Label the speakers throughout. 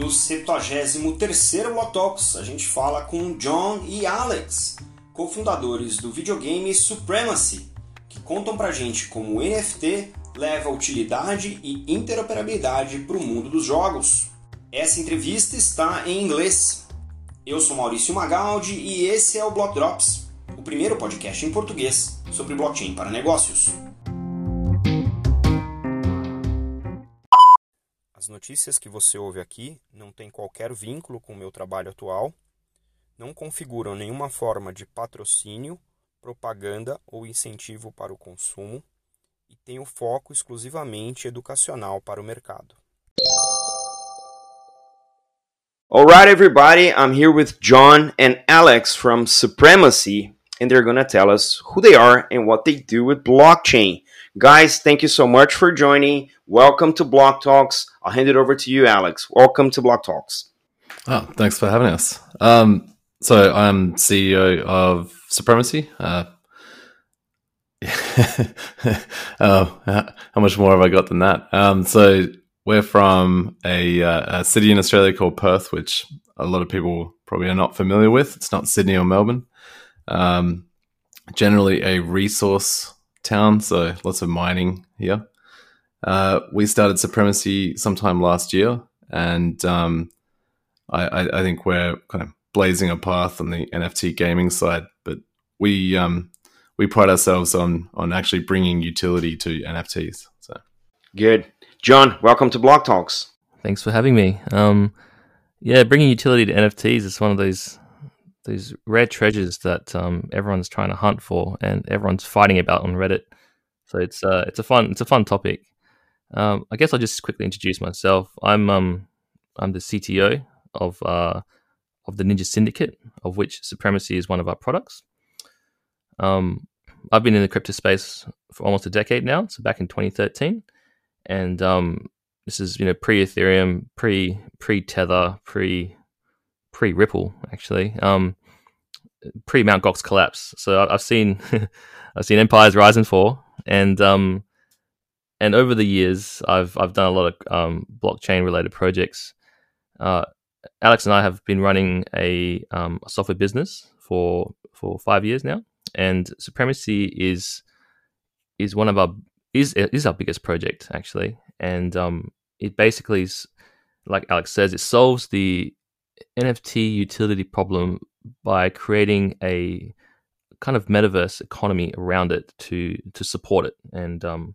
Speaker 1: No 73º Block Talks, a gente fala com John e Alex, cofundadores do videogame Supremacy, que contam pra gente como o NFT leva utilidade e interoperabilidade para o mundo dos jogos. Essa entrevista está em inglês. Eu sou Maurício Magaldi e esse é o Block Drops, o primeiro podcast em português sobre blockchain para negócios. Notícias que você ouve aqui não têm qualquer vínculo com o meu trabalho atual, não configuram nenhuma forma de patrocínio, propaganda ou incentivo para o consumo e têm o foco exclusivamente educacional para o mercado. Alright, everybody, I'm here with John and Alex from Supremacy, and they're gonna tell us who they are and what they do with blockchain. Guys, thank you so much for joining. Welcome to Block Talks. I'll hand it over to you, Alex. Welcome to Block Talks.
Speaker 2: Oh, thanks for having us. Um, so I'm CEO of Supremacy. Uh, uh, how much more have I got than that? Um, so we're from a, uh, a, city in Australia called Perth, which a lot of people probably are not familiar with. It's not Sydney or Melbourne. Um, generally a resource town, so lots of mining here. Uh, we started Supremacy sometime last year, and um, I, I, think we're kind of blazing a path on the NFT gaming side. But we um, we pride ourselves on on actually bringing utility to NFTs. So
Speaker 1: good, John. Welcome to Block Talks.
Speaker 3: Thanks for having me. Um, yeah, bringing utility to NFTs is one of those these rare treasures that um, everyone's trying to hunt for and everyone's fighting about on Reddit. So it's uh, it's a fun it's a fun topic. Um, I guess I'll just quickly introduce myself. I'm um, I'm the CTO of uh, of the Ninja Syndicate, of which Supremacy is one of our products. Um, I've been in the crypto space for almost a decade now, so back in 2013, and um, this is you know pre Ethereum, pre pre Tether, pre pre Ripple actually, um, pre Mount Gox collapse. So I've seen I've seen empires rise and fall, and um, and over the years, I've I've done a lot of um, blockchain related projects. Uh, Alex and I have been running a, um, a, software business for for five years now, and Supremacy is is one of our is is our biggest project actually, and um, it basically is like Alex says, it solves the NFT utility problem by creating a kind of metaverse economy around it to to support it, and um,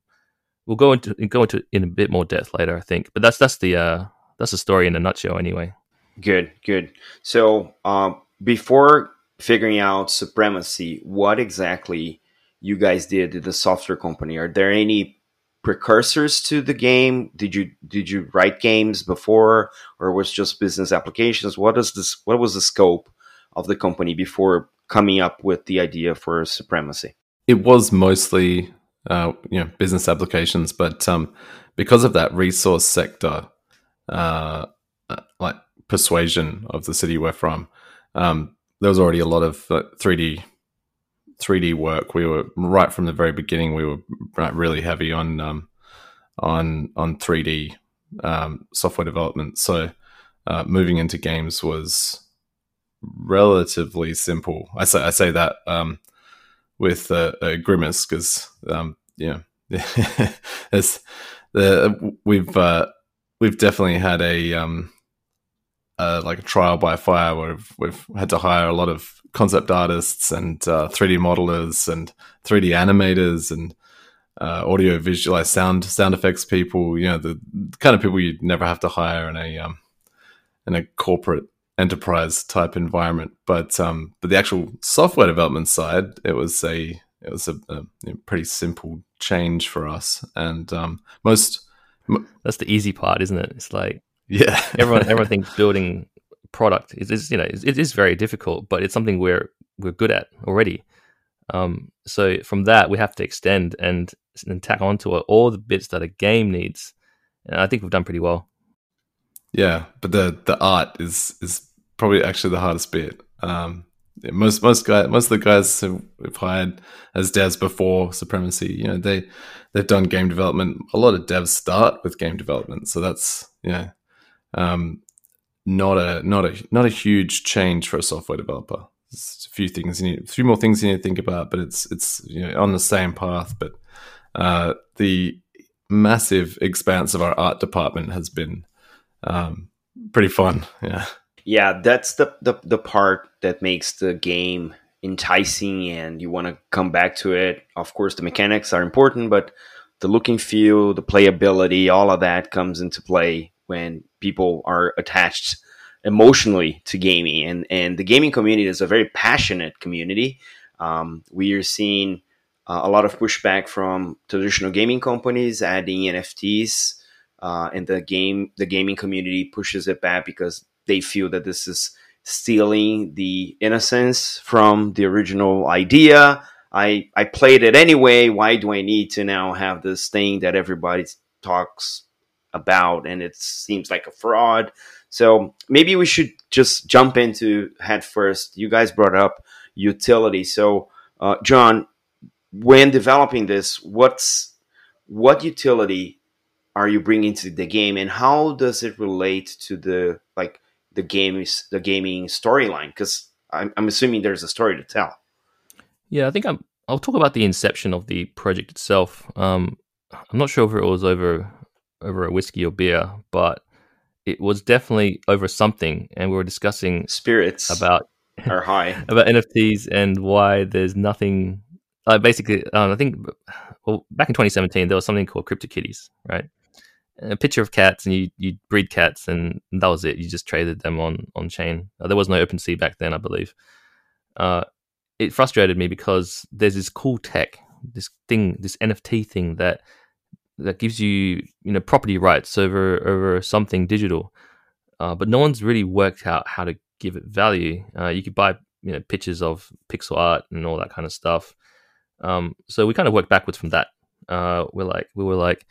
Speaker 3: we'll go into go into in a bit more depth later, I think. But that's that's the uh, that's the story in a nutshell, anyway.
Speaker 1: Good, good. So um, before figuring out supremacy, what exactly you guys did at the software company? Are there any precursors to the game? Did you did you write games before, or was just business applications? What is this? What was the scope of the company before coming up with the idea for supremacy?
Speaker 2: It was mostly uh, you know business applications, but um, because of that resource sector, uh, uh like persuasion of the city we're from, um, there was already a lot of three D 3D work. We were right from the very beginning. We were really heavy on um, on on 3D um, software development. So uh, moving into games was relatively simple. I say I say that um, with a, a grimace because um, you know the we've uh, we've definitely had a um, uh, like a trial by fire where we've, we've, had to hire a lot of concept artists and uh, 3D modelers and 3D animators and uh, audio visualize sound sound effects people. You know the kind of people you'd never have to hire in a um, in a corporate enterprise type environment. But um, but the actual software development side, it was a it was a, a pretty simple change for us. And um, most
Speaker 3: that's the easy part, isn't it? It's like
Speaker 2: yeah,
Speaker 3: everyone everyone thinks building product is, is you know it is very difficult, but it's something we're we're good at already. Um, so from that, we have to extend and, and tack onto it all the bits that a game needs, and I think we've done pretty well.
Speaker 2: Yeah, but the the art is is probably actually the hardest bit. Um, yeah, most most guys, most of the guys who we've hired as devs before Supremacy, you know, they they've done game development. A lot of devs start with game development, so that's yeah. Um, not a not a not a huge change for a software developer. There's a few things you need, a few more things you need to think about, but it's it's you know on the same path. But uh, the massive expanse of our art department has been um, pretty fun. Yeah,
Speaker 1: yeah, that's the, the the part that makes the game enticing, and you want to come back to it. Of course, the mechanics are important, but the look and feel, the playability, all of that comes into play when people are attached emotionally to gaming. And, and the gaming community is a very passionate community. Um, we are seeing uh, a lot of pushback from traditional gaming companies adding NFTs. Uh, and the game, the gaming community pushes it back because they feel that this is stealing the innocence from the original idea. I I played it anyway. Why do I need to now have this thing that everybody talks about and it seems like a fraud? So maybe we should just jump into head first. You guys brought up utility. So uh, John, when developing this, what's what utility are you bringing to the game, and how does it relate to the like the game is the gaming storyline? Because I'm, I'm assuming there's a story to tell.
Speaker 3: Yeah, I think I'm. I'll talk about the inception of the project itself. Um, I'm not sure if it was over over a whiskey or beer, but it was definitely over something, and we were discussing
Speaker 1: spirits
Speaker 3: about
Speaker 1: are high
Speaker 3: about NFTs and why there's nothing. Uh, basically, um, I think well back in 2017 there was something called CryptoKitties, right? A picture of cats, and you you breed cats, and that was it. You just traded them on on chain. Uh, there was no OpenSea back then, I believe. Uh, it frustrated me because there's this cool tech, this thing, this NFT thing that that gives you you know property rights over over something digital, uh, but no one's really worked out how to give it value. Uh, you could buy you know pictures of pixel art and all that kind of stuff. Um, so we kind of worked backwards from that. Uh, we're like we were like,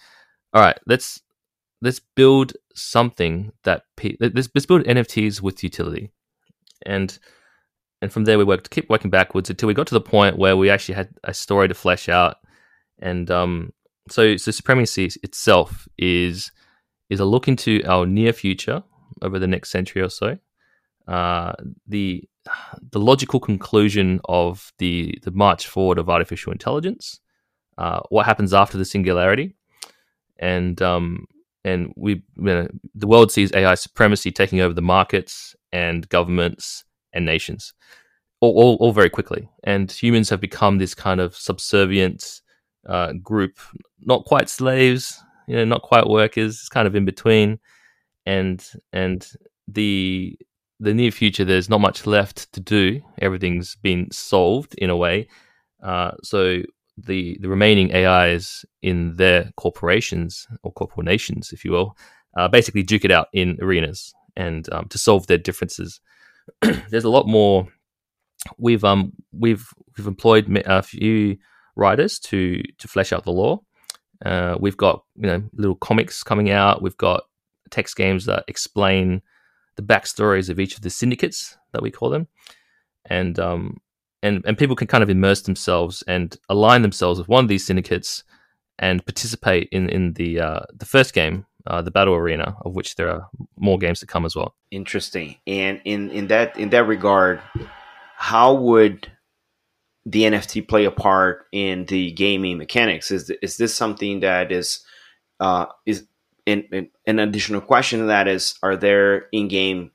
Speaker 3: all right, let's let's build something that pe- let's, let's build NFTs with utility, and and from there we worked keep working backwards until we got to the point where we actually had a story to flesh out. And um, so so supremacy itself is is a look into our near future over the next century or so. Uh, the the logical conclusion of the the march forward of artificial intelligence uh, what happens after the singularity. And um, and we you know, the world sees AI supremacy taking over the markets and governments and nations, all, all, all very quickly. And humans have become this kind of subservient uh, group, not quite slaves, you know, not quite workers, it's kind of in between. And and the the near future, there's not much left to do. Everything's been solved in a way. Uh, so the the remaining AIs in their corporations or corporations, if you will, uh, basically duke it out in arenas and um, to solve their differences. there's a lot more. We've um we've we've employed a few writers to to flesh out the lore. Uh, we've got you know little comics coming out. We've got text games that explain the backstories of each of the syndicates that we call them, and um and and people can kind of immerse themselves and align themselves with one of these syndicates and participate in in the uh, the first game uh, the battle arena, of which there are more games to come as well.
Speaker 1: Interesting. And in in that in that regard, how would the NFT play a part in the gaming mechanics? Is is this something that is uh, is an additional question to that is are there in-game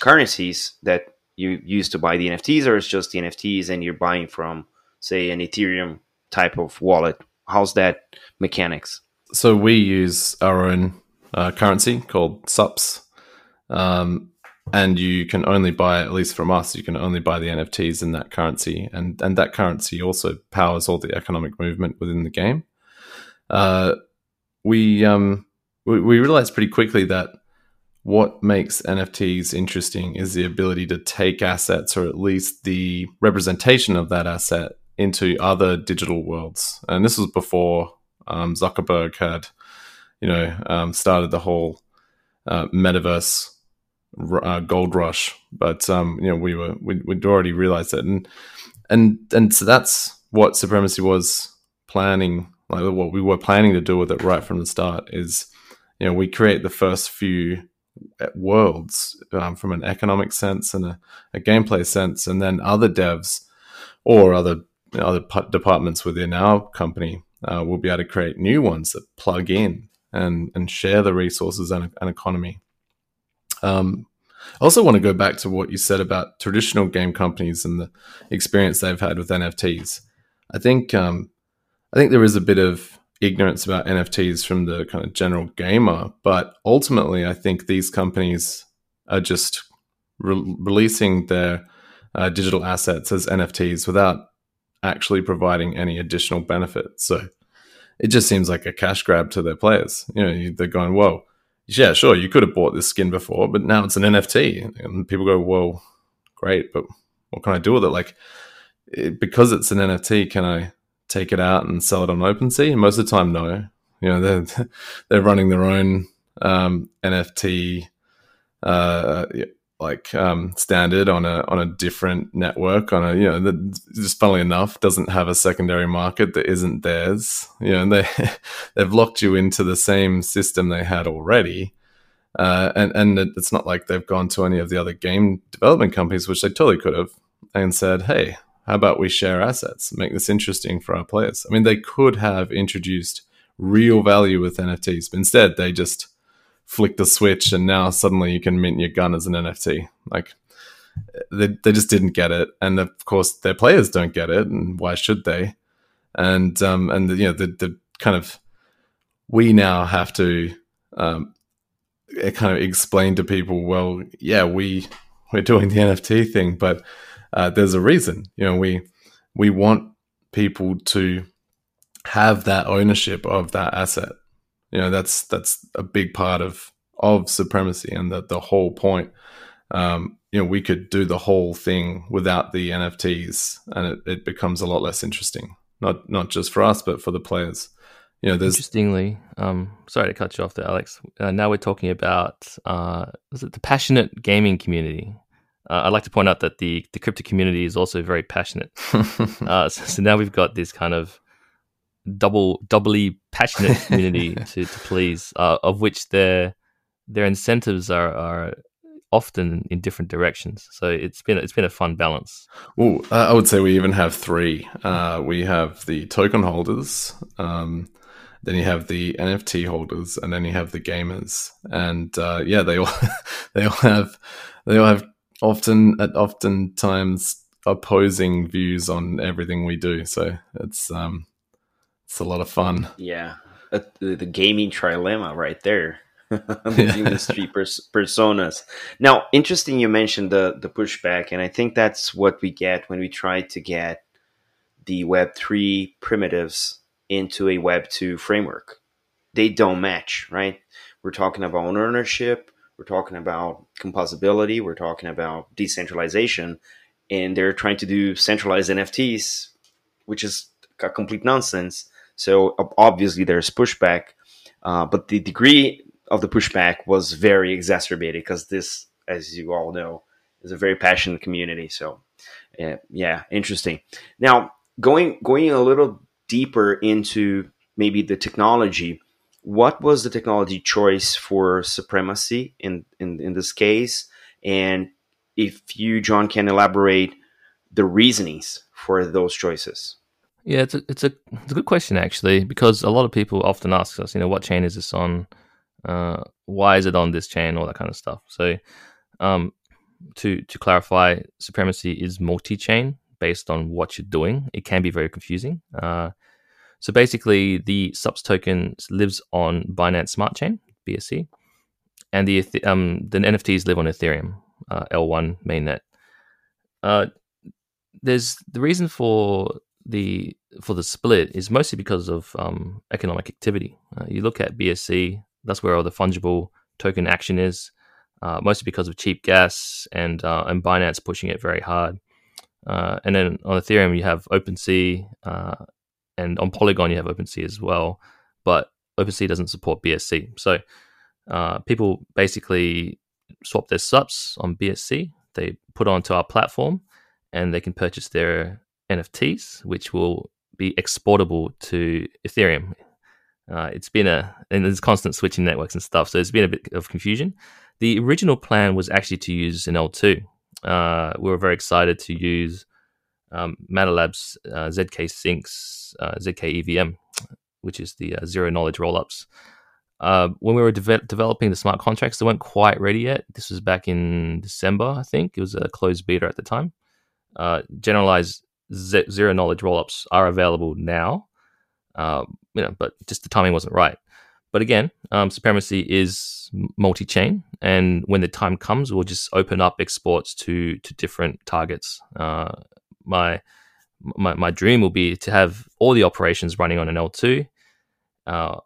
Speaker 1: currencies that you use to buy the NFTs or it's just the NFTs and you're buying from say an Ethereum type of wallet? How's that mechanics?
Speaker 2: so we use our own uh, currency called SUPS. Um, and you can only buy, at least from us, you can only buy the NFTs in that currency, and and that currency also powers all the economic movement within the game. Uh, we um we, we realized pretty quickly that what makes NFTs interesting is the ability to take assets, or at least the representation of that asset, into other digital worlds. And this was before um, Zuckerberg had, you know, um, started the whole uh, metaverse uh, gold rush. But um, you know, we were we, would already realized it, and and and so that's what supremacy was planning. Like what we were planning to do with it right from the start is, you know, we create the first few worlds um, from an economic sense and a, a, gameplay sense, and then other devs or other other departments within our company uh, will be able to create new ones that plug in and and share the resources and, economy. Um, I also want to go back to what you said about traditional game companies and the experience they've had with NFTs. I think um, I think there is a bit of ignorance about NFTs from the kind of general gamer, but ultimately, I think these companies are just re- releasing their uh, digital assets as NFTs without actually providing any additional benefit. So it just seems like a cash grab to their players. You know, they're going, "Whoa, yeah, sure, you could have bought this skin before, but now it's an NFT," and people go, "Well, great, but what can I do with it?" Like, it, because it's an NFT, can I take it out and sell it on OpenSea? Most of the time, no. You know, they're they're running their own um, NFT uh, like um, standard on a on a different network on a you know that just funnily enough doesn't have a secondary market that isn't theirs. You know, and they they've locked you into the same system they had already. Uh, and and it's not like they've gone to any of the other game development companies, which they totally could have, and said, "Hey, how about we share assets, make this interesting for our players? I mean, they could have introduced real value with NFTs, but instead they just flicked the switch and now suddenly you can mint your gun as an NFT. Like they, they just didn't get it. And of course their players don't get it. And why should they? And, um, and the, you know, the, the kind of, we now have to, um, kind of explain to people, well, yeah, we, we're doing the NFT thing, but uh, there's a reason. You know, we we want people to have that ownership of that asset. You know, that's that's a big part of of supremacy, and that the whole point. Um, you know, we could do the whole thing without the NFTs, and it, it becomes a lot less interesting. Not not just for us, but for the players. You know, there's
Speaker 3: interestingly. Um, sorry to cut you off there, Alex. Uh, now we're talking about uh, is it the passionate gaming community? Uh, I'd like to point out that the the crypto community is also very passionate. uh, so, so, now we've got this kind of double doubly passionate community to, to please, uh, of which their their incentives are are often in different directions. So it's been it's been a fun balance.
Speaker 2: Well, uh, I would say we even have three. Uh, we have the token holders. Um, then you have the NFT holders, and then you have the gamers, and uh, yeah, they all they all have they all have often at oftentimes opposing views on everything we do. So it's um it's a lot of fun.
Speaker 1: Yeah, uh, the, the, gaming trilemma right there. the industry pers- personas. Now, interesting. You mentioned the the pushback, and I think that's what we get when we try to get the Web three primitives into a Web two framework. They don't match, right? We're talking about ownership. We're talking about composability. We're talking about decentralization. And they're trying to do centralized NFTs, which is a complete nonsense. So obviously there's pushback. Uh, but the degree of the pushback was very exacerbated because this, as you all know, is a very passionate community. So, uh, yeah, interesting. Now, going going a little deeper into maybe the technology, what was the technology choice for supremacy in, in, in this case? And if you, John, can elaborate the reasonings for those choices.
Speaker 3: Yeah, it's a, it's a it's a good question actually because a lot of people often ask us, you know, what chain is this on? Uh, why is it on this chain? All that kind of stuff. So, um, to to clarify, supremacy is multi-chain based on what you're doing. It can be very confusing. Uh, so basically, the SUPS token lives on Binance Smart Chain (BSC), and the um, the NFTs live on Ethereum uh, L1 mainnet. Uh, there's the reason for the for the split is mostly because of um, economic activity. Uh, you look at BSC, that's where all the fungible token action is, uh, mostly because of cheap gas and uh, and Binance pushing it very hard. Uh, and then on Ethereum, you have OpenSea uh, and on Polygon you have OpenSea as well, but OpenSea doesn't support BSC. So uh, people basically swap their SUPS on BSC. They put onto our platform, and they can purchase their NFTs, which will be exportable to Ethereum. Uh, it's been a and there's constant switching networks and stuff, so it's been a bit of confusion. the original plan was actually to use an L2. Uh, we were very excited to use um, Matter Labs' uh, zkSync's, uh, ZK EVM, which is the uh, zero knowledge rollups. Uh, when we were de- developing the smart contracts, they weren't quite ready yet. This was back in December, I think. It was a closed beta at the time. Uh, generalized z- zero knowledge rollups are available now, uh, you know, but just the timing wasn't right. But again, um, supremacy is multi-chain, and when the time comes, we'll just open up exports to to different targets. Uh, my my my dream will be to have all the operations running on an L2, uh,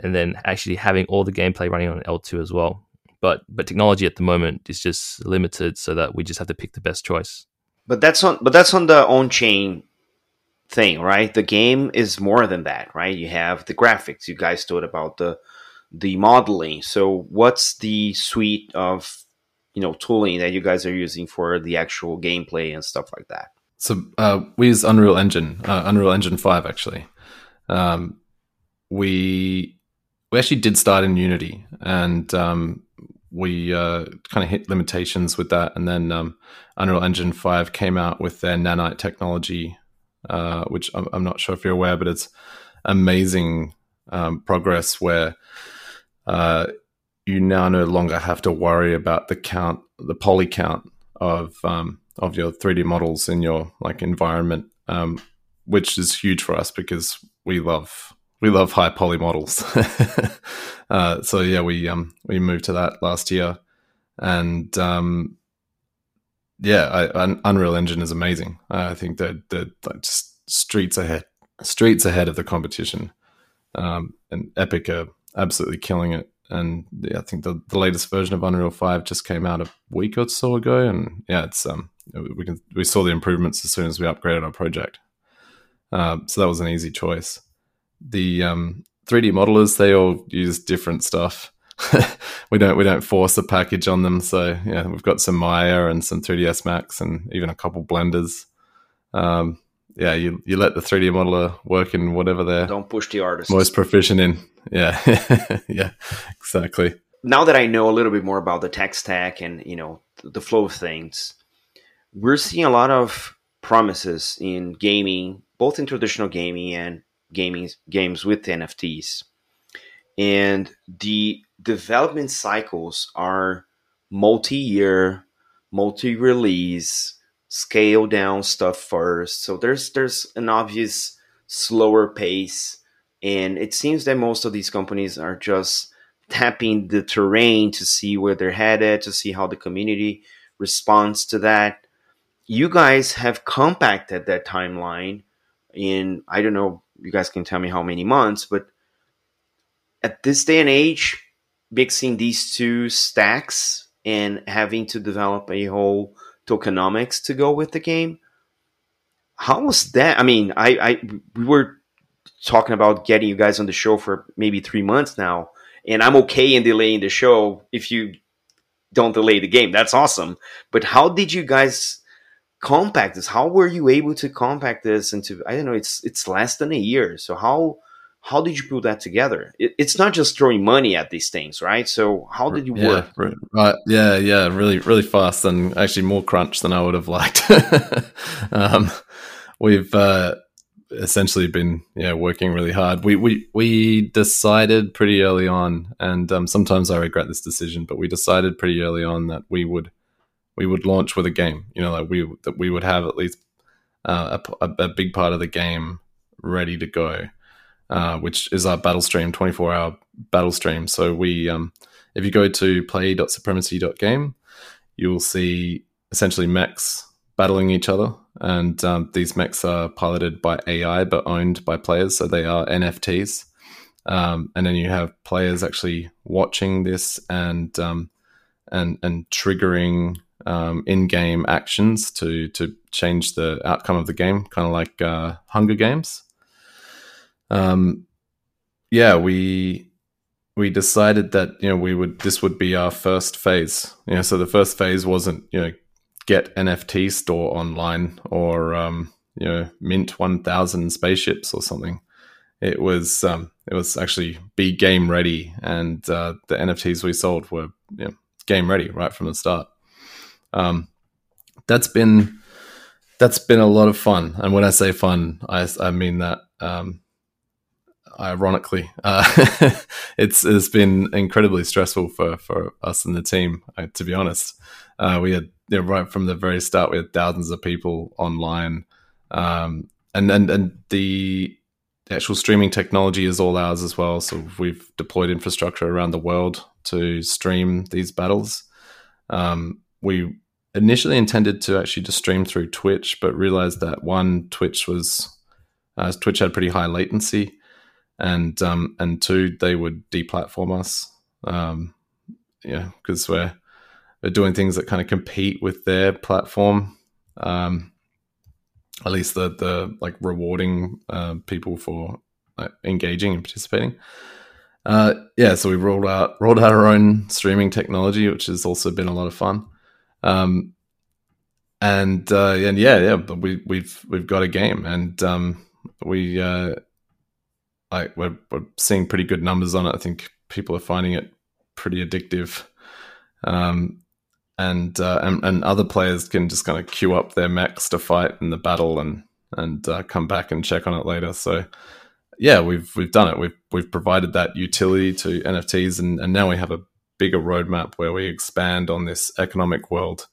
Speaker 3: and then actually having all the gameplay running on an L2 as well. But but technology at the moment is just limited, so that we just have to pick the best choice.
Speaker 1: But that's on but that's on the on chain thing, right? The game is more than that, right? You have the graphics. You guys thought about the the modeling. So what's the suite of you know tooling that you guys are using for the actual gameplay and stuff like that?
Speaker 2: So uh, we use Unreal Engine, uh, Unreal Engine Five actually. Um, we we actually did start in Unity, and um, we uh, kind of hit limitations with that. And then um, Unreal Engine Five came out with their Nanite technology, uh, which I'm, I'm, not sure if you're aware, but it's amazing um, progress where uh, you now no longer have to worry about the count, the poly count of um, of your 3D models in your like environment, um, which is huge for us because we love we love high poly models. uh, so yeah, we um we moved to that last year, and um yeah, I, Unreal Engine is amazing. I think that they're, they're just streets ahead, streets ahead of the competition. Um, and Epic are absolutely killing it. And yeah, I think the, the latest version of Unreal Five just came out a week or so ago, and yeah, it's um we can we saw the improvements as soon as we upgraded our project. Uh, so that was an easy choice. The um, 3D modelers they all use different stuff. we don't we don't force a package on them. So yeah, we've got some Maya and some 3ds Max and even a couple blenders. Um, yeah, you you let the 3D modeler work in whatever they're
Speaker 1: don't push the artist
Speaker 2: most proficient in. Yeah, yeah, exactly.
Speaker 1: Now that I know a little bit more about the tech stack and you know the flow of things, we're seeing a lot of promises in gaming, both in traditional gaming and gaming games with NFTs. And the development cycles are multi-year, multi-release, scale down stuff first. So there's there's an obvious slower pace and it seems that most of these companies are just tapping the terrain to see where they're headed, to see how the community responds to that you guys have compacted that timeline in I don't know, you guys can tell me how many months, but at this day and age, mixing these two stacks and having to develop a whole tokenomics to go with the game. How was that? I mean, I, I we were talking about getting you guys on the show for maybe three months now, and I'm okay in delaying the show if you don't delay the game. That's awesome. But how did you guys compact this? How were you able to compact this into? I don't know. It's it's less than a year. So how how did you put that together? It, it's not just throwing money at these things, right? So how did you
Speaker 2: yeah,
Speaker 1: work?
Speaker 2: Right, yeah, yeah, really, really fast, and actually more crunch than I would have liked. um, we've uh, essentially been yeah working really hard. We we we decided pretty early on, and um, sometimes I regret this decision, but we decided pretty early on that we would we would launch with a game. You know, like we that we would have at least uh, a, a, big part of the game ready to go, uh, which is our battle stream, twenty four hour battle stream. So we, um, if you go to play.supremacy.game, you will see essentially mechs battling each other, and um, these mechs are piloted by AI but owned by players, so they are NFTs. Um, and then you have players actually watching this and um, and and triggering um, in-game actions to to change the outcome of the game, kind of like uh, Hunger Games. Um, yeah, we we decided that you know we would this would be our first phase. You know, so the first phase wasn't you know get NFT store online or um, you know mint one thousand spaceships or something. It was um, it was actually be game ready, and uh, the NFTs we sold were you know, game ready right from the start. Um, that's been that's been a lot of fun, and when I say fun, I, I mean that um, ironically. Uh, it's it's been incredibly stressful for for us and the team. Uh, to be honest, uh, we had you know, right from the very start, we had thousands of people online, um, and and and the actual streaming technology is all ours as well. So we've deployed infrastructure around the world to stream these battles. Um, we initially intended to actually just stream through Twitch, but realized that one, Twitch was uh, Twitch had pretty high latency, and um, and two, they would deplatform us. Um, yeah, because we're we're doing things that kind of compete with their platform. Um, at least the the like rewarding uh, people for engaging and participating. Uh, yeah, so we rolled out rolled out our own streaming technology, which has also been a lot of fun. Um, and uh, and yeah, yeah, but we we've we've got a game, and um, we uh, like we're, we're seeing pretty good numbers on it. I think people are finding it pretty addictive. Um, and, uh, and and other players can just kind of queue up their mechs to fight in the battle and and uh, come back and check on it later. So yeah, we've we've done it. We've we've provided that utility to NFTs, and, and now we have a bigger roadmap where we expand on this economic world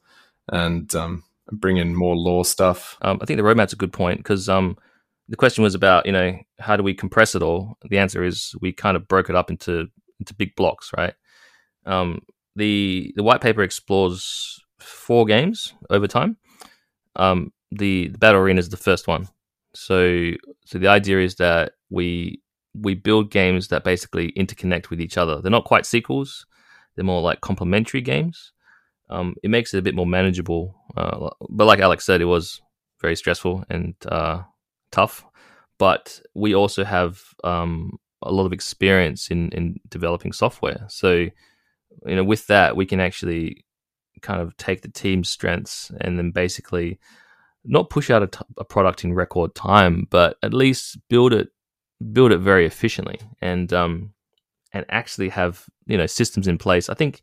Speaker 2: and um, bring in more lore stuff.
Speaker 3: Um, I think the roadmap's a good point because um, the question was about you know how do we compress it all. The answer is we kind of broke it up into into big blocks, right? Um, the the white paper explores four games over time. Um, the, the battle arena is the first one. So so the idea is that we we build games that basically interconnect with each other. They're not quite sequels; they're more like complementary games. Um, it makes it a bit more manageable. Uh, but like Alex said, it was very stressful and uh, tough. But we also have um, a lot of experience in in developing software. So you know, with that, we can actually kind of take the team's strengths and then basically not push out a, t- a product in record time, but at least build it build it very efficiently and um and actually have you know systems in place. I think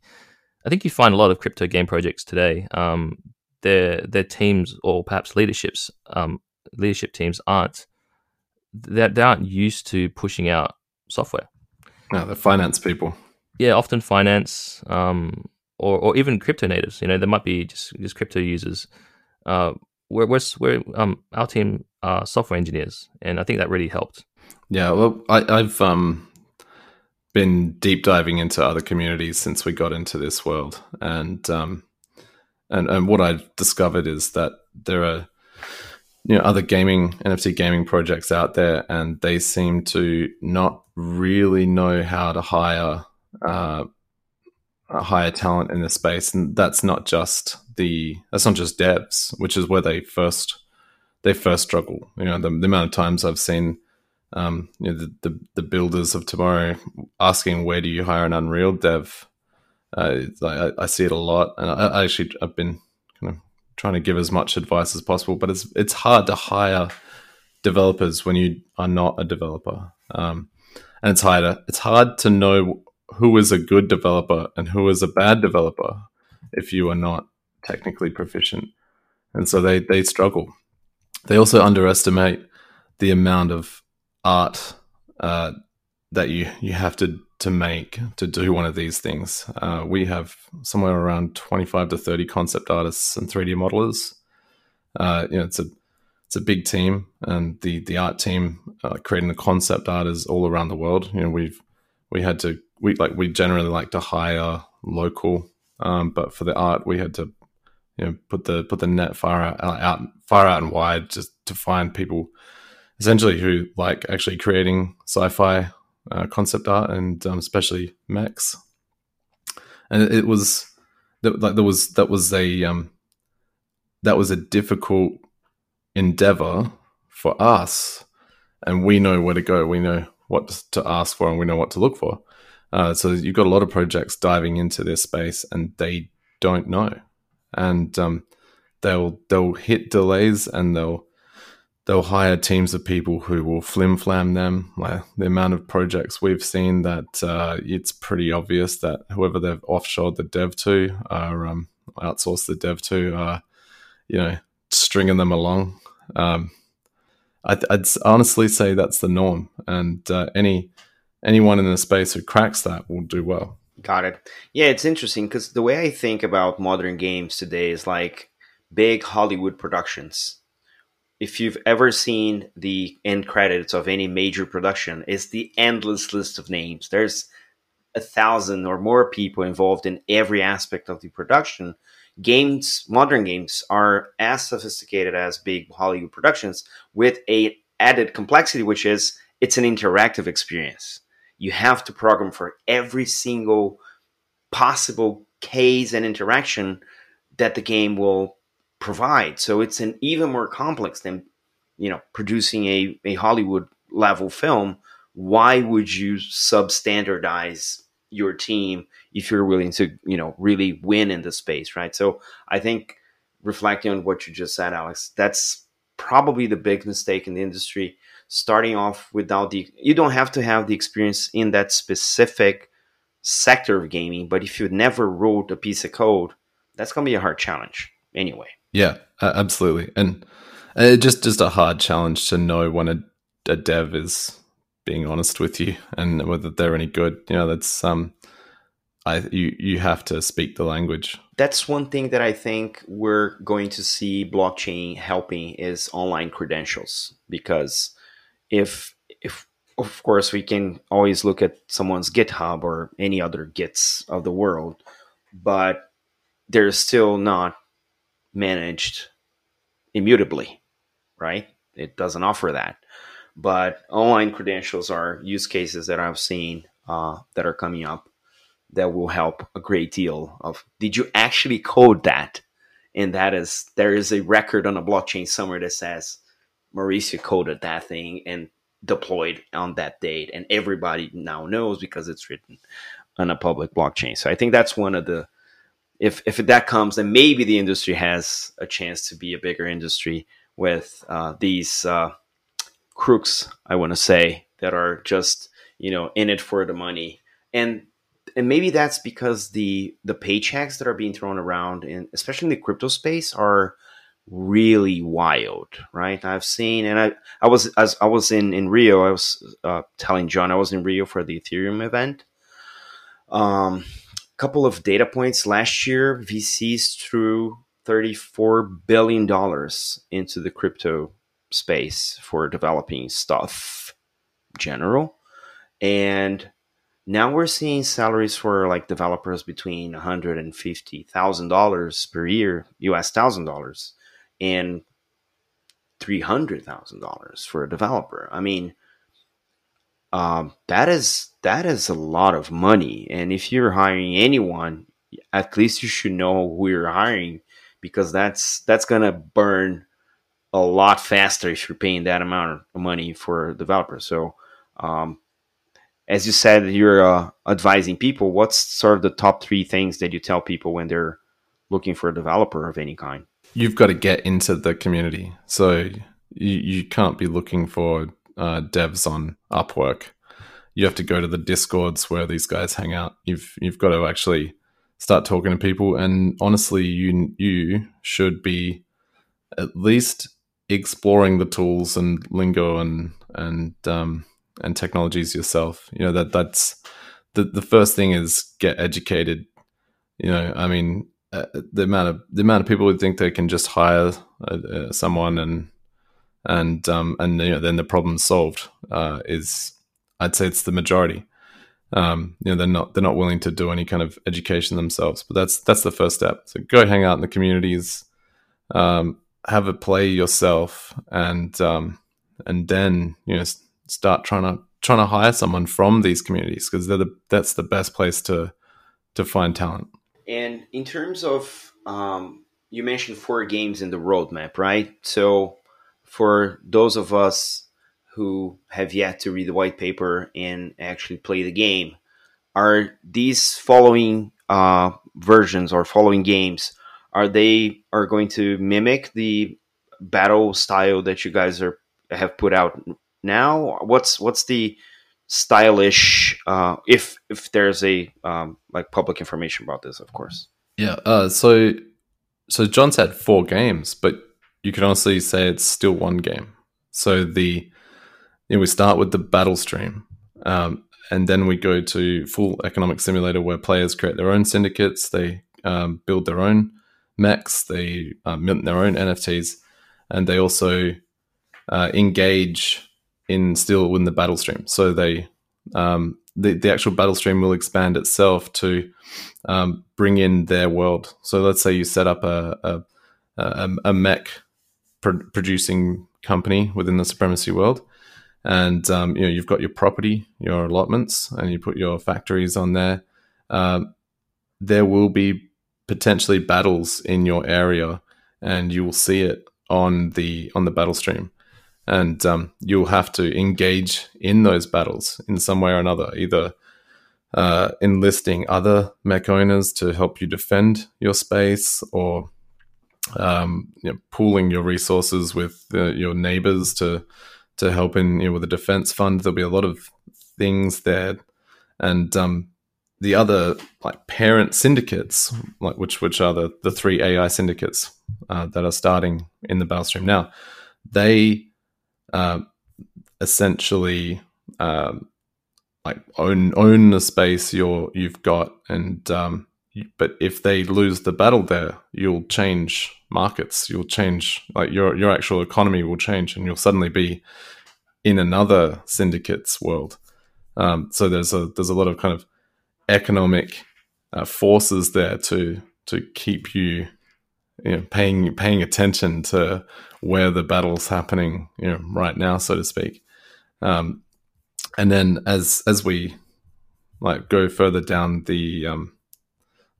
Speaker 3: I think you find a lot of crypto game projects today. Um, their their teams or perhaps leaderships um, leadership teams aren't they, they aren't used to pushing out software.
Speaker 2: No, the finance people
Speaker 3: yeah, often finance um, or or even crypto natives. You know, there might be just just crypto users. Uh, we're we're, we're um, our team are software engineers, and I think that really helped.
Speaker 2: Yeah, well, I, I've um, been deep diving into other communities since we got into this world, and um, and and what I've discovered is that there are you know other gaming NFT gaming projects out there, and they seem to not really know how to hire uh, higher talent in the space, and that's not just the that's not just devs, which is where they first they first struggle. You know, the, the amount of times I've seen um, you know, the, the, the builders of tomorrow asking where do you hire an Unreal dev. Uh, I, I, see it a lot, and I, I, actually I've been trying to give as much advice as possible, but it's it's hard to hire developers when you are not a developer, um, and it's harder it's hard to know who is a good developer and who is a bad developer if you are not technically proficient. And so they, they struggle. They also underestimate the amount of art uh, that you, you have to, to make to do one of these things. Uh, we have somewhere around 25 to 30 concept artists and 3D modelers. Uh, you know, it's a it's a big team, and the the art team uh, creating the concept art is all around the world. You know, we've we had to we like we generally like to hire local, um, but for the art we had to you know put the put the net far out, out far out and wide just to find people essentially who like actually creating sci-fi uh, concept art and um, especially mechs. And it was like there was that was a um, that was a difficult endeavor for us, and we know where to go. We know what to ask for, and we know what to look for. Uh, so you've got a lot of projects diving into this space, and they don't know, and um, they'll they'll hit delays, and they'll they'll hire teams of people who will flim flam them. Like the amount of projects we've seen that uh, it's pretty obvious that whoever they've offshored the dev to are um, outsourced the dev to are, you know, stringing them along. Um, I'd, I'd, honestly say that's the norm, and uh, any anyone in the space who cracks that will do well.
Speaker 1: Got it. Yeah, it's interesting because the way I think about modern games today is like big Hollywood productions if you've ever seen the end credits of any major production, it's the endless list of names. There's a thousand or more people involved in every aspect of the production. Games, modern games, are as sophisticated as big Hollywood productions with a added complexity, which is it's an interactive experience. You have to program for every single possible case and interaction that the game will provide. So it's an even more complex than you know producing a, a Hollywood level film. Why would you substandardize your team if you're willing to you know really win in the space, right? So I think reflecting on what you just said, Alex, that's probably the big mistake in the industry. Starting off without the, you don't have to have the experience in that specific sector of gaming, but if you never wrote a piece of code, that's going to be a hard challenge anyway.
Speaker 2: Yeah, absolutely, and uh, just just a hard challenge to know when a, a dev is being honest with you and whether they're any good. You know, that's um, I you you have to speak the language.
Speaker 1: That's one thing that I think we're going to see blockchain helping is online credentials because if if of course we can always look at someone's GitHub or any other Gits of the world, but they're still not managed immutably, right? It doesn't offer that. But online credentials are use cases that I've seen uh, that are coming up that will help a great deal of did you actually code that? And that is there is a record on a blockchain somewhere that says Mauricio coded that thing and deployed on that date and everybody now knows because it's written on a public blockchain. So I think that's one of the if if that comes, then maybe the industry has a chance to be a bigger industry with uh, these uh, crooks. I want to say that are just you know in it for the money, and and maybe that's because the the paychecks that are being thrown around, in especially in the crypto space, are really wild, right? I've seen, and I I was as I was in in Rio, I was uh, telling John I was in Rio for the Ethereum event. Um, couple of data points. Last year vcs threw 34 billion dollars into the crypto space for developing stuff general. And now we're seeing salaries for like developers between $150,000 per year US thousand dollars and $300,000 for a developer. I mean um, that is that is a lot of money. And if you're hiring anyone, at least you should know who you're hiring because that's that's gonna burn a lot faster if you're paying that amount of money for a developer. So, um, as you said, you're uh, advising people. What's sort of the top three things that you tell people when they're looking for a developer of any kind?
Speaker 2: You've got to get into the community. So you, you can't be looking for uh, devs on Upwork. You have to go to the discords where these guys hang out. You've you've got to actually start talking to people. And honestly, you you should be at least exploring the tools and lingo and and um, and technologies yourself. You know that that's the the first thing is get educated. You know, I mean, uh, the amount of the amount of people who think they can just hire uh, uh, someone and and um, and you know then the problem solved uh, is I'd say it's the majority. Um, you know they're not they're not willing to do any kind of education themselves, but that's that's the first step. So go hang out in the communities, um, have a play yourself, and um, and then you know start trying to trying to hire someone from these communities because they're the that's the best place to to find talent.
Speaker 1: And in terms of um, you mentioned four games in the roadmap, right? So for those of us who have yet to read the white paper and actually play the game, are these following uh, versions or following games are they are going to mimic the battle style that you guys are have put out now? What's what's the stylish uh, if if there's a um, like public information about this, of course.
Speaker 2: Yeah. Uh, so so John's had four games, but you can honestly say it's still one game. So the you know, we start with the battle stream, um, and then we go to full economic simulator where players create their own syndicates, they um, build their own mechs, they uh, mint their own NFTs, and they also uh, engage in still in the battle stream. So they um, the the actual battle stream will expand itself to um, bring in their world. So let's say you set up a a, a, a mech pro- producing company within the supremacy world, and um, you know you've got your property, your allotments, and you put your factories on there. Um, there will be potentially battles in your area, and you will see it on the on the battle stream and um, you'll have to engage in those battles in some way or another, either uh, enlisting other mech owners to help you defend your space, or um, you know, pooling your resources with uh, your neighbors to to help in you know, with the defense fund. There'll be a lot of things there, and um, the other like parent syndicates, like which which are the the three AI syndicates uh, that are starting in the Battlestream now. They uh, essentially um, like own own the space you're you've got, and um, but if they lose the battle there, you'll change markets. You'll change like your your actual economy will change, and you'll suddenly be in another syndicate's world. Um, so there's a there's a lot of kind of economic uh, forces there to to keep you you know, paying paying attention to where the battle's happening, you know, right now, so to speak. Um, and then as as we like go further down the um,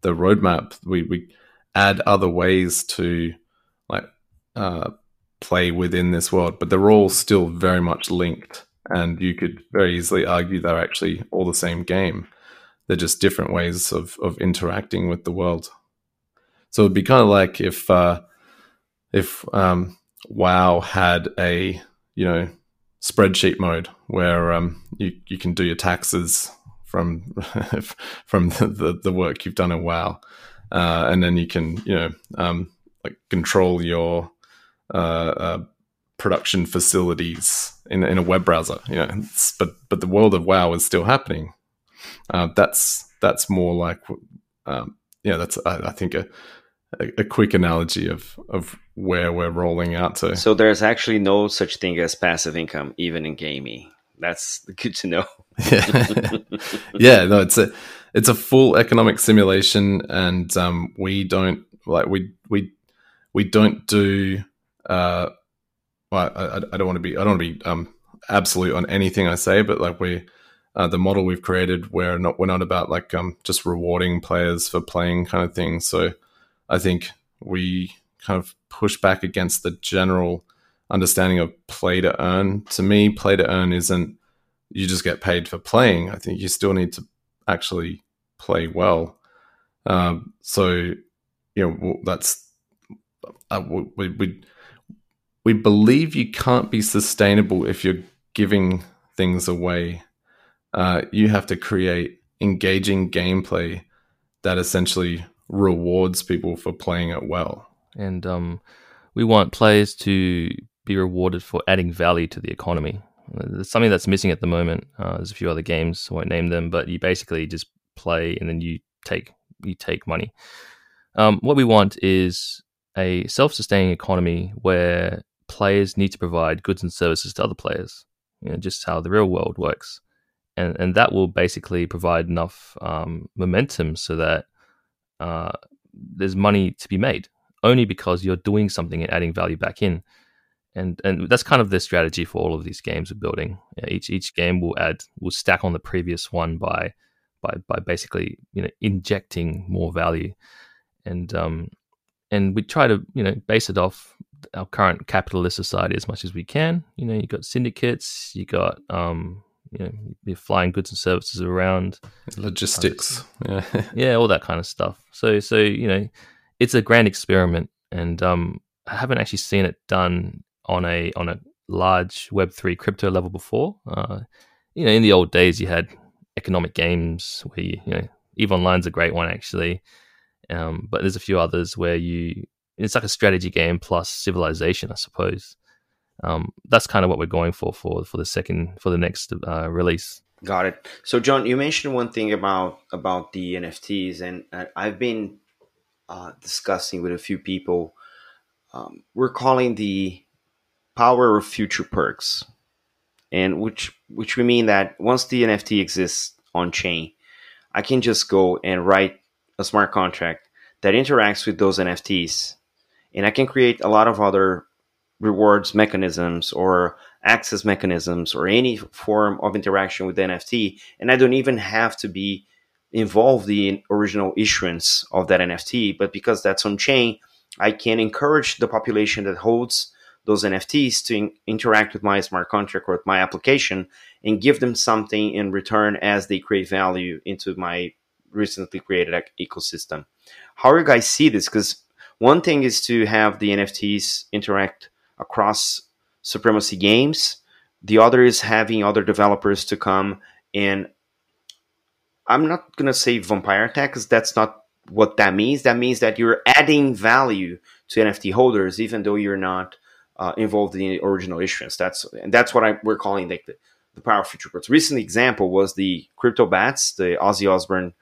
Speaker 2: the roadmap, we we add other ways to like uh, play within this world, but they're all still very much linked. And you could very easily argue they're actually all the same game. They're just different ways of of interacting with the world. So it'd be kind of like if uh, if um, WoW had a you know spreadsheet mode where um, you you can do your taxes from from the, the work you've done in WoW, uh, and then you can you know um, like control your uh, uh, production facilities in in a web browser. You know, but but the world of WoW is still happening. Uh, that's that's more like um, yeah, that's I, I think a a, a, quick analogy of of where we're rolling out to.
Speaker 1: So there's actually no such thing as passive income, even in gaming. That's good to know.
Speaker 2: yeah. yeah, no, it's a it's a full economic simulation, and um, we don't like we we we don't do. Uh, well, I, I don't want to be I don't want to be um, absolute on anything I say, but like we. Uh, the model we've created, we're not we're not about like um, just rewarding players for playing kind of thing. So I think we kind of push back against the general understanding of play to earn. To me, play to earn isn't you just get paid for playing. I think you still need to actually play well. Um, so, you know, that's uh, we, we we believe you can't be sustainable if you're giving things away. Uh, you have to create engaging gameplay that essentially rewards people for playing it well.
Speaker 3: And um, we want players to be rewarded for adding value to the economy. It's something that's missing at the moment. Uh, there's a few other games, I won't name them, but you basically just play and then you take you take money. Um, what we want is a self-sustaining economy where players need to provide goods and services to other players. You know, just how the real world works, and and that will basically provide enough um, momentum so that uh, there's money to be made only because you're doing something and adding value back in. And and that's kind of the strategy for all of these games we're building. Each each game will add will stack on the previous one by by by basically you know injecting more value, and um and we try to you know base it off our current capitalist society as much as we can. You know, you got syndicates, you got um you know, you're flying goods and services around,
Speaker 2: logistics,
Speaker 3: yeah, yeah, all that kind of stuff. So, so you know, it's a grand experiment, and um, I haven't actually seen it done on a on a large Web three crypto level before. Uh, you know, in the old days, you had economic games where you, you know Eve Online's a great one actually, um, but there's a few others where you it's like a strategy game plus civilization, I suppose. Um, that's kind of what we're going for for for the second for the next uh, release.
Speaker 1: Got it. So, John, you mentioned one thing about about the NFTs, and I've been uh, discussing with a few people. Um, we're calling the power of future perks, and which which we mean that once the NFT exists on chain, I can just go and write a smart contract that interacts with those NFTs, and I can create a lot of other rewards mechanisms or access mechanisms or any form of interaction with the NFT. And I don't even have to be involved in original issuance of that NFT. But because that's on chain, I can encourage the population that holds those NFTs to in- interact with my smart contract or my application and give them something in return as they create value into my recently created ecosystem. How do you guys see this? Because one thing is to have the NFTs interact across Supremacy Games. The other is having other developers to come and I'm not gonna say vampire attack because that's not what that means. That means that you're adding value to NFT holders, even though you're not uh, involved in the original issuance. That's and that's what I, we're calling like the, the power of future perks. Recent example was the CryptoBatz, the Ozzy Osbourne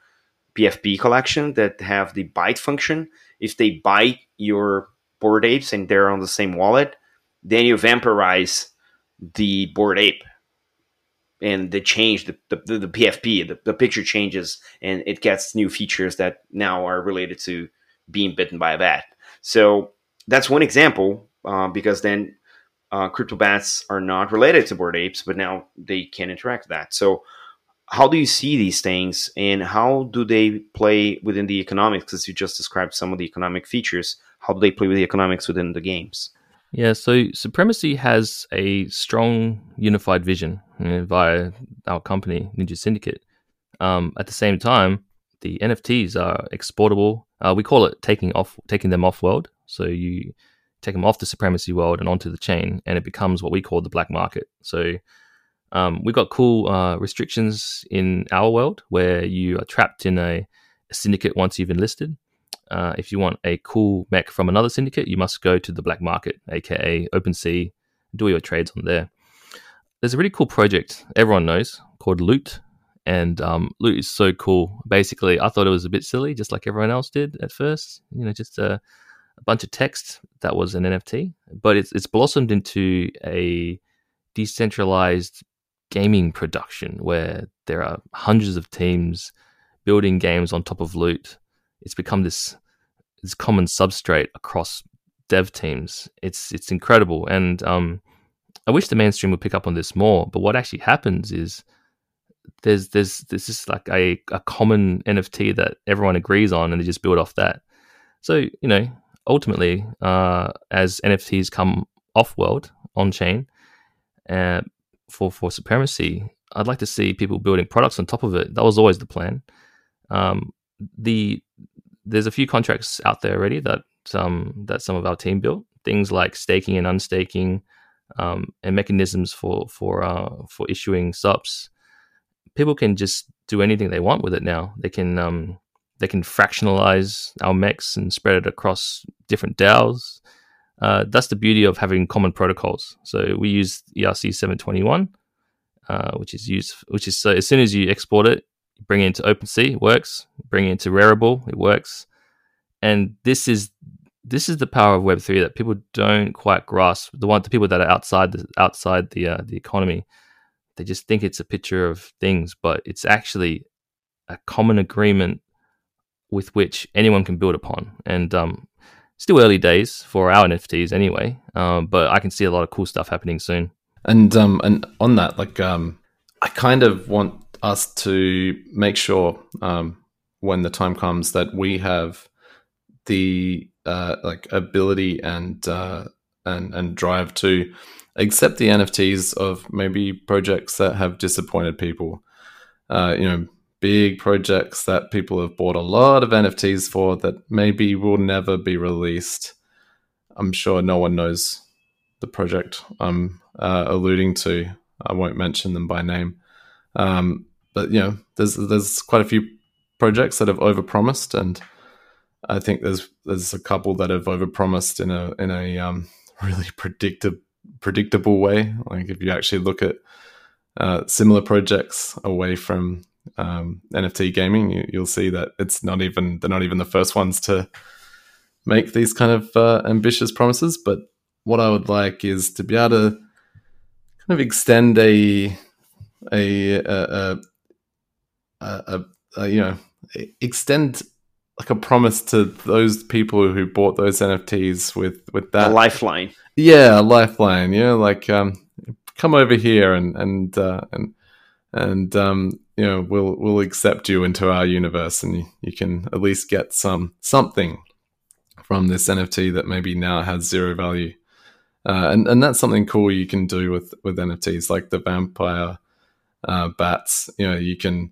Speaker 1: PFP collection that have the bite function. If they bite your Bored Apes and they're on the same wallet, then you vampirize the Bored Ape and they change the, the, the PFP, the, the picture changes and it gets new features that now are related to being bitten by a bat. So that's one example uh, because then uh, CryptoBatz are not related to Bored Apes, but now they can interact with that. So how do you see these things and how do they play within the economics? Because you just described some of the economic features. How do they play with the economics within the games?
Speaker 3: Yeah, so Supremacy has a strong unified vision you know, via our company, Ninja Syndicate. Um, at the same time, the NFTs are exportable. Uh, we call it taking off, taking them off world. So you take them off the Supremacy world and onto the chain, and it becomes what we call the black market. So um, we've got cool uh, restrictions in our world where you are trapped in a, a syndicate once you've enlisted. Uh, if you want a cool mech from another syndicate, you must go to the black market, aka OpenSea, do all your trades on there. There's a really cool project everyone knows called Loot, and um, Loot is so cool. Basically, I thought it was a bit silly, just like everyone else did at first. You know, just a, a bunch of text that was an NFT, but it's it's blossomed into a decentralized gaming production where there are hundreds of teams building games on top of Loot it's become this this common substrate across dev teams. It's it's incredible, and um, I wish the mainstream would pick up on this more. But what actually happens is there's there's there's just like a, a common NFT that everyone agrees on, and they just build off that. So you know, ultimately, uh, as NFTs come off world on chain, uh, for for supremacy, I'd like to see people building products on top of it. That was always the plan. Um, the there's a few contracts out there already that um, that some of our team built. Things like staking and unstaking, um, and mechanisms for for uh, for issuing SUPS. People can just do anything they want with it now. They can um, they can fractionalize our mechs and spread it across different DAOs. Uh, that's the beauty of having common protocols. So we use ERC 721, uh, which is used, which is so as soon as you export it, bring it into OpenSea, it works. Bring it into Rarible, it works. And this is this is the power of Web three that people don't quite grasp. The one the people that are outside the outside the uh, the economy, they just think it's a picture of things, but it's actually a common agreement with which anyone can build upon. And um, still early days for our NFTs anyway, um, but I can see a lot of cool stuff happening soon.
Speaker 2: And um, and on that, like um, I kind of want us to make sure um, when the time comes that we have the uh, like ability and uh, and and drive to accept the NFTs of maybe projects that have disappointed people. Uh, you know, big projects that people have bought a lot of NFTs for that maybe will never be released. I'm sure no one knows the project I'm uh, alluding to. I won't mention them by name, um, but you know, there's there's quite a few projects that have overpromised, and I think there's there's a couple that have overpromised in a in a um, really predictable predictable way. Like if you actually look at uh, similar projects away from um, NFT gaming, you, will see that it's not even they're not even the first ones to make these kind of uh, ambitious promises. But what I would like is to be able to kind of extend a a a, a, a, you know extend like a promise to those people who bought those NFTs with with that
Speaker 1: a lifeline.
Speaker 2: Yeah, a lifeline. Yeah, like um, come over here and and uh, and and um, you know we'll we'll accept you into our universe, and you, you can at least get some something from this NFT that maybe now has zero value. Uh, and and that's something cool you can do with with NFTs, like the vampire uh, bats. You know, you can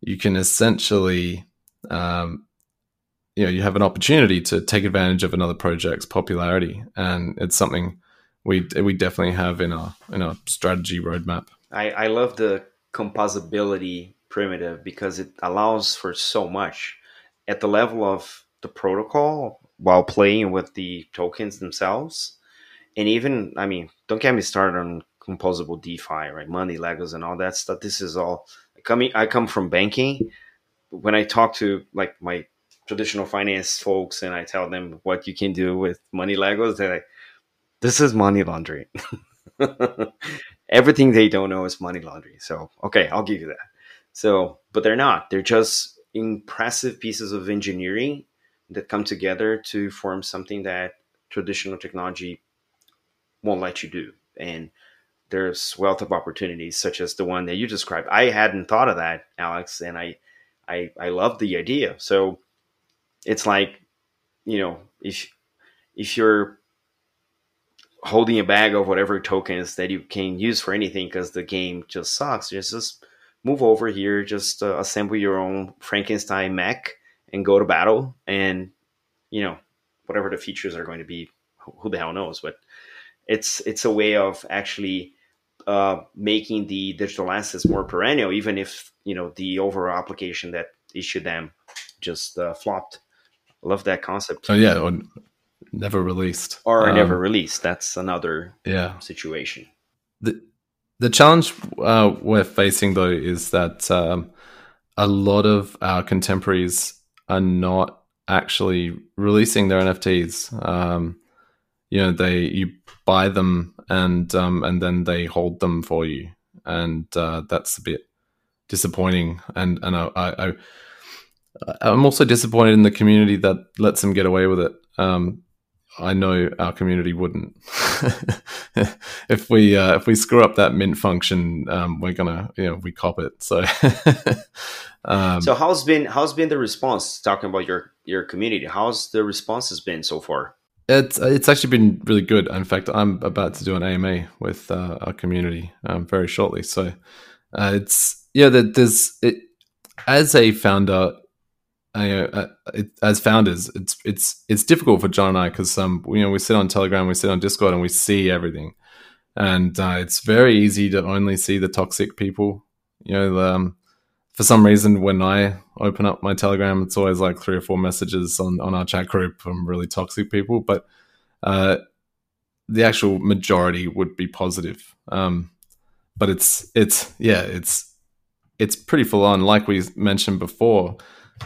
Speaker 2: you can essentially um, you know you have an opportunity to take advantage of another project's popularity, and it's something we we definitely have in our in our strategy roadmap.
Speaker 1: I, I love the composability primitive because it allows for so much at the level of the protocol while playing with the tokens themselves. And even, I mean, don't get me started on composable DeFi, right? Money, Legos, and all that stuff. This is all coming. I come from banking. When I talk to like my traditional finance folks and I tell them what you can do with money Legos, they're like, this is money laundering. Everything they don't know is money laundering. So, okay, I'll give you that. So, but they're not. They're just impressive pieces of engineering that come together to form something that traditional technology won't let you do. And there's wealth of opportunities such as the one that you described. I hadn't thought of that, Alex, and I I I love the idea. So it's like, you know, if if you're holding a bag of whatever tokens that you can use for anything because the game just sucks. Just just move over here, just uh, assemble your own Frankenstein mech and go to battle. And you know whatever the features are going to be, who the hell knows? But it's it's a way of actually uh, making the digital assets more perennial, even if you know the overall application that issued them just uh, flopped. love that concept.
Speaker 2: Oh yeah, never released
Speaker 1: or um, never released. That's another
Speaker 2: yeah
Speaker 1: situation.
Speaker 2: The the challenge uh, we're facing though is that um, a lot of our contemporaries are not actually releasing their NFTs. Um, you know, they you buy them and um, and then they hold them for you, and uh, that's a bit disappointing. And and I, I, I am also disappointed in the community that lets them get away with it. Um, I know our community wouldn't. if we uh, if we screw up that mint function, um, we're gonna you know we cop it. So
Speaker 1: um, so how's been how's been the response? Talking about your your community, how's the response has been so far?
Speaker 2: It's it's actually been really good. In fact, I'm about to do an AMA with uh, our community um, very shortly. So uh, it's yeah, there's it as a founder uh, it, as founders, it's it's it's difficult for John and I because um you know we sit on Telegram, we sit on Discord, and we see everything, and uh, it's very easy to only see the toxic people. You know, um, for some reason, when I open up my Telegram, it's always like three or four messages on on our chat group from really toxic people, but uh, the actual majority would be positive. Um, but it's it's yeah, it's it's pretty full on. Like we mentioned before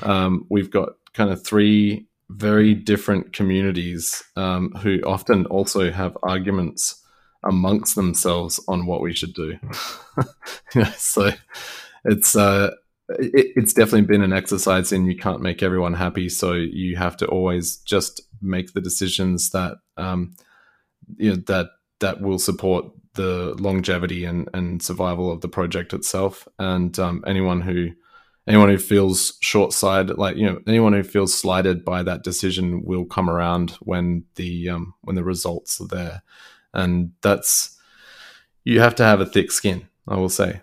Speaker 2: um, we've got kind of three very different communities um, who often also have arguments amongst themselves on what we should do. so it's uh, it, it's definitely been an exercise in you can't make everyone happy, so you have to always just make the decisions that um, you know that that will support the longevity and, and survival of the project itself. And um, anyone who anyone who feels short sighted, like you know, anyone who feels slighted by that decision will come around when the um, when the results are there, and that's you have to have a thick skin. I will say,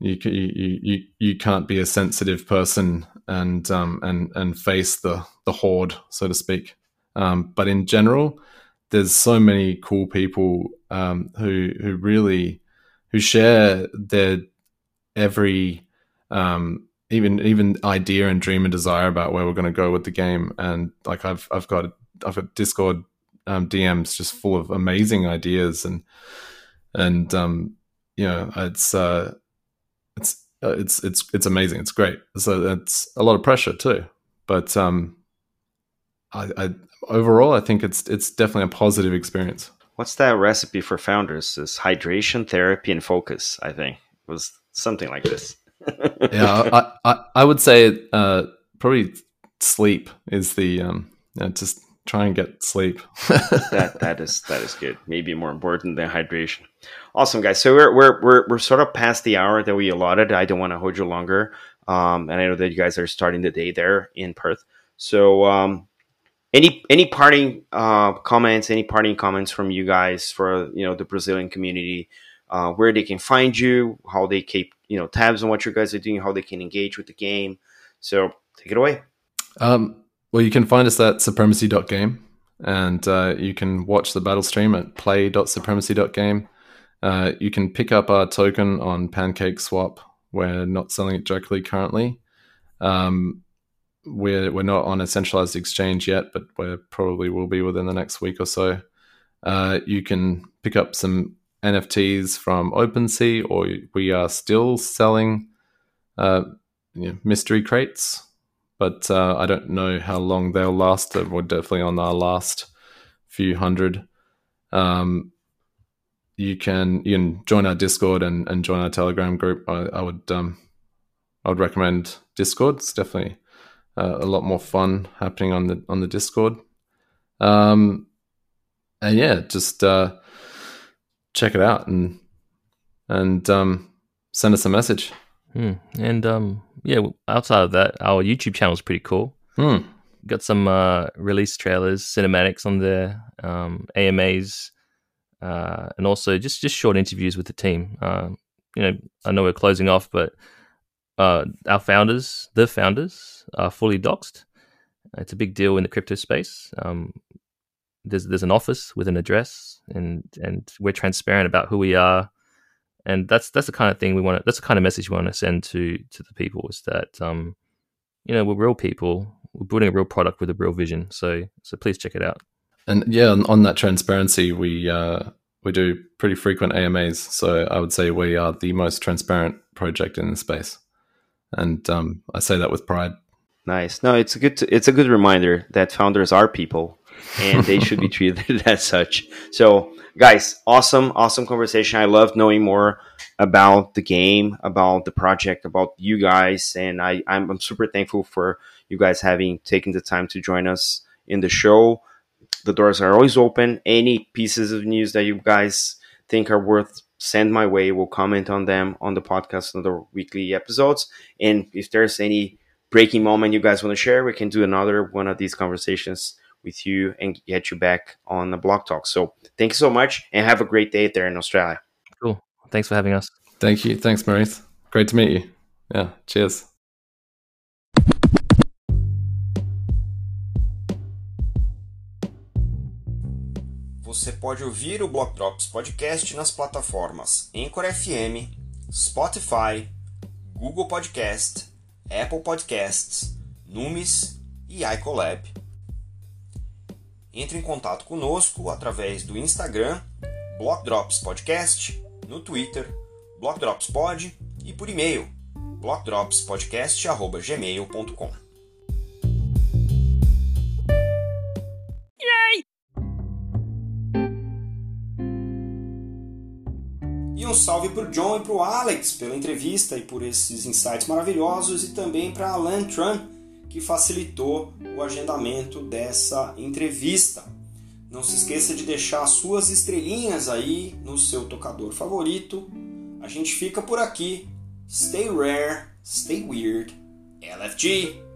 Speaker 2: you you you you can't be a sensitive person and um and and face the the horde, so to speak. Um, but in general, there's so many cool people um, who who really who share their every um, even even idea and dream and desire about where we're going to go with the game. And like I've I've got I've got Discord um, DMs just full of amazing ideas and and um, you know it's uh, it's uh, it's it's it's amazing. It's great. So it's a lot of pressure too, but um, I, I overall I think it's it's definitely a positive experience.
Speaker 1: What's that recipe for founders? Is hydration, therapy, and focus. I think it was something like this
Speaker 2: yeah, I, I, I would say uh, probably sleep is the um, yeah, just try and get sleep.
Speaker 1: that that is that is good. Maybe more important than hydration. Awesome, guys. So we're we're we're we're sort of past the hour that we allotted. I don't want to hold you longer. Um, and I know that you guys are starting the day there in Perth. So um, any any parting uh, comments, any parting comments from you guys for you know the Brazilian community, uh, where they can find you, how they keep you know tabs on what your guys are doing, how they can engage with the game. So take it away.
Speaker 2: Um, well, you can find us at supremacy.game and uh, you can watch the battle stream at play.supremacy.game. Uh, you can pick up our token on PancakeSwap. We're not selling it directly currently. Um, we're we're not on a centralized exchange yet, but we probably will be within the next week or so. Uh, you can pick up some NFTs from OpenSea, or we are still selling uh, you know, mystery crates, but uh, I don't know how long they'll last. We're definitely on our last few hundred. Um, you can you can join our Discord and, and join our Telegram group. I, I would um, I would recommend Discord. It's definitely uh, a lot more fun happening on the on the Discord. Um, and yeah, just uh, check it out and and um, send us a message.
Speaker 3: Hmm. And um, yeah, outside of that, our YouTube channel is pretty cool.
Speaker 2: Hmm.
Speaker 3: Got some uh, release trailers, cinematics on there, um, AMAs, uh, and also just just short interviews with the team. Uh, you know, I know we're closing off, but uh, our founders, the founders, are fully doxed. It's a big deal in the crypto space. Um, there's there's an office with an address and and we're transparent about who we are. And that's that's the kind of thing we want to, that's the kind of message we want to send to to the people is that um you know we're real people. We're building a real product with a real vision. So so please check it out.
Speaker 2: And yeah on, on that transparency we uh we do pretty frequent amas so i would say we are the most transparent project in the space. And um i say that with pride.
Speaker 1: Nice. No it's a good it's a good reminder that founders are people and they should be treated as such. So, guys, awesome, awesome conversation. I love knowing more about the game, about the project, about you guys, and I, I'm, I'm super thankful for you guys having taken the time to join us in the show. The doors are always open. Any pieces of news that you guys think are worth send my way. We'll comment on them on the podcast on the weekly episodes. And if there's any breaking moment you guys want to share, we can do another one of these conversations with you and get you back on the blog talk. So thank you so much and have a great day there in Australia.
Speaker 3: Cool. Thanks for having us.
Speaker 2: Thank you. Thanks, Maurice. Great to meet you. Yeah. Cheers.
Speaker 1: Você pode ouvir o Block Drops Podcast nas plataformas Anchor FM, Spotify, Google Podcast, Apple Podcasts, Numis e iColab. Entre em contato conosco através do Instagram, Blockdrops Podcast, no Twitter, BlockdropsPod e por e-mail, blockdropspodcast.gmail.com. E um salve para o John e para o Alex pela entrevista e por esses insights maravilhosos e também para Alan Tran que facilitou o agendamento dessa entrevista. Não se esqueça de deixar suas estrelinhas aí no seu tocador favorito. A gente fica por aqui. Stay rare, stay weird. LFG.